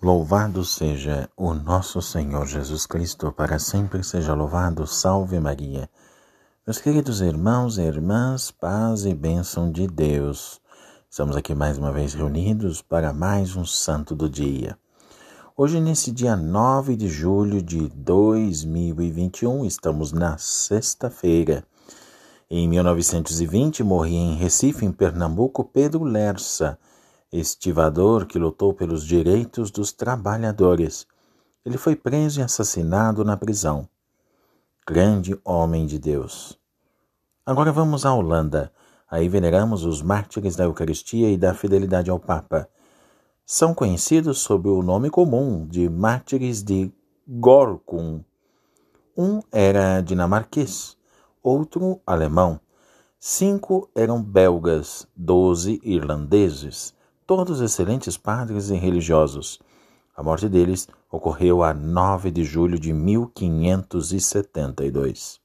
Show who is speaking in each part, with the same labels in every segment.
Speaker 1: Louvado seja o nosso Senhor Jesus Cristo, para sempre seja louvado. Salve Maria. Meus queridos irmãos e irmãs, paz e bênção de Deus. Estamos aqui mais uma vez reunidos para mais um santo do dia. Hoje, nesse dia 9 de julho de 2021, estamos na sexta-feira. Em 1920, morria em Recife, em Pernambuco, Pedro Lersa estivador que lutou pelos direitos dos trabalhadores. Ele foi preso e assassinado na prisão. Grande homem de Deus. Agora vamos à Holanda. Aí veneramos os mártires da Eucaristia e da fidelidade ao Papa. São conhecidos sob o nome comum de mártires de Gorkum. Um era dinamarquês, outro alemão. Cinco eram belgas, doze irlandeses todos excelentes padres e religiosos. A morte deles ocorreu a 9 de julho de 1572.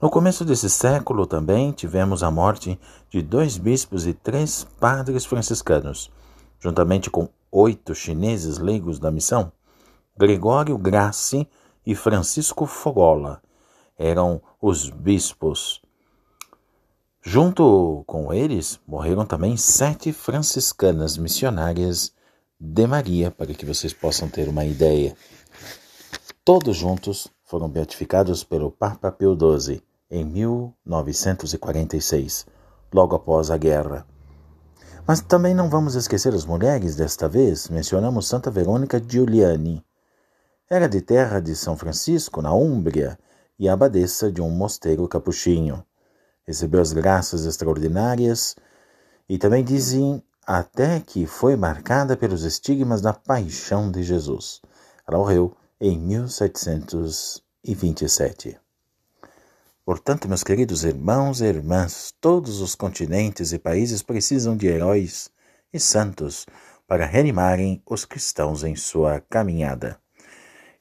Speaker 1: No começo desse século também tivemos a morte de dois bispos e três padres franciscanos, juntamente com oito chineses leigos da missão. Gregório Grassi e Francisco Fogola eram os bispos Junto com eles morreram também sete franciscanas missionárias de Maria, para que vocês possam ter uma ideia. Todos juntos foram beatificados pelo Papa Pio XII em 1946, logo após a guerra. Mas também não vamos esquecer as mulheres desta vez. Mencionamos Santa Verônica Giuliani. Era de terra de São Francisco, na Úmbria, e abadesa de um mosteiro capuchinho recebeu as graças extraordinárias e também dizem até que foi marcada pelos estigmas da paixão de Jesus. Ela morreu em 1727. Portanto, meus queridos irmãos e irmãs, todos os continentes e países precisam de heróis e santos para reanimarem os cristãos em sua caminhada.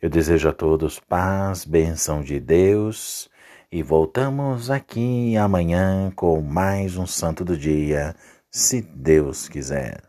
Speaker 1: Eu desejo a todos paz, bênção de Deus e voltamos aqui amanhã com mais um Santo do Dia, se Deus quiser.